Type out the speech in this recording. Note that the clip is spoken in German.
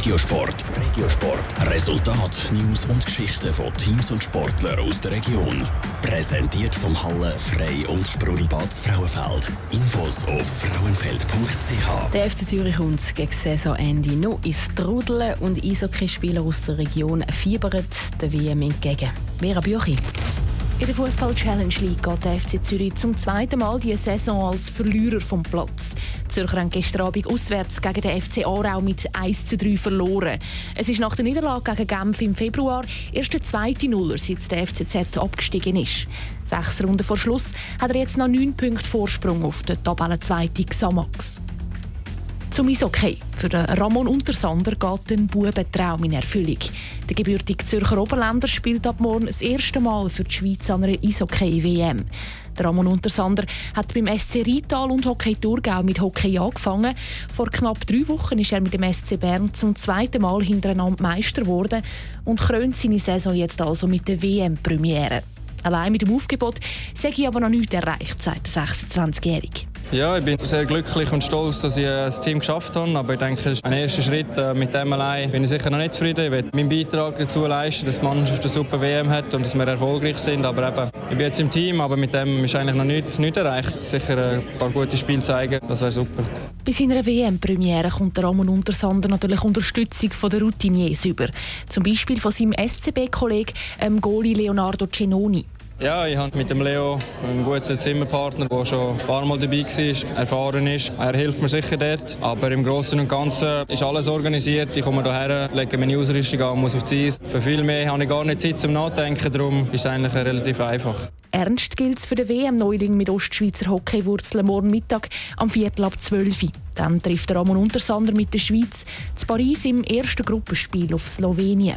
Regiosport. Regiosport. Resultat, News und Geschichten von Teams und Sportlern aus der Region. Präsentiert vom Halle Frei und Sprudelbad Frauenfeld. Infos auf frauenfeld.ch. Der FC Zürich kommt gegen Saisonende noch ins Trudeln und Eishockeyspieler aus der Region fiebern der WM entgegen. Vera Büchi. In der Fußball Challenge League geht der FC Zürich zum zweiten Mal die Saison als Verlierer vom Platz. Zürcher haben gestern Abend auswärts gegen den FC Aarau mit 1 zu 3 verloren. Es ist nach der Niederlage gegen Genf im Februar erst der zweite Nuller, seit der FCZ abgestiegen ist. Sechs Runden vor Schluss hat er jetzt noch neun Punkte Vorsprung auf den Tabellenzweiten Xamax. Zum Eishockey. Für den Ramon Untersander geht ein Bubentraum in Erfüllung. Der gebürtige Zürcher Oberländer spielt ab morgen das erste Mal für die Schweiz an einer Eishockey-WM. Ramon Untersander hat beim SC Rital und Hockey Thurgau mit Hockey angefangen. Vor knapp drei Wochen ist er mit dem SC Bern zum zweiten Mal hintereinander Meister geworden und krönt seine Saison jetzt also mit der WM-Premiere. Allein mit dem Aufgebot sei aber noch nichts erreicht, sagt der 26-Jährige. Ja, ich bin sehr glücklich und stolz, dass ich äh, das Team geschafft habe. Aber ich denke, es ist ein erster Schritt. Äh, mit dem allein bin ich sicher noch nicht zufrieden. Ich will meinen Beitrag dazu leisten, dass die Mannschaft eine super WM hat und dass wir erfolgreich sind. Aber eben, ich bin jetzt im Team, aber mit dem ist eigentlich noch nichts, nichts erreicht. Sicher äh, ein paar gute Spiele zeigen, das wäre super. Bei seiner WM-Premiere kommt der Ramon Untersander natürlich Unterstützung von der Routiniers über. Zum Beispiel von seinem SCB-Kollegen ähm, Goli Leonardo Cenoni. Ja, ich habe mit dem Leo einen guten Zimmerpartner, der schon ein paar Mal dabei war, erfahren ist. Er hilft mir sicher dort. Aber im Großen und Ganzen ist alles organisiert. Ich komme hierher, lege meine Ausrüstung an, muss auf die Eis. Für viel mehr habe ich gar nicht Zeit zum Nachdenken, darum ist es eigentlich relativ einfach. Ernst gilt es für den WM-Neuling mit Ostschweizer Hockeywurzeln morgen Mittag am Viertel ab 12 Uhr. Dann trifft Ramon Untersander mit der Schweiz zu Paris im ersten Gruppenspiel auf Slowenien.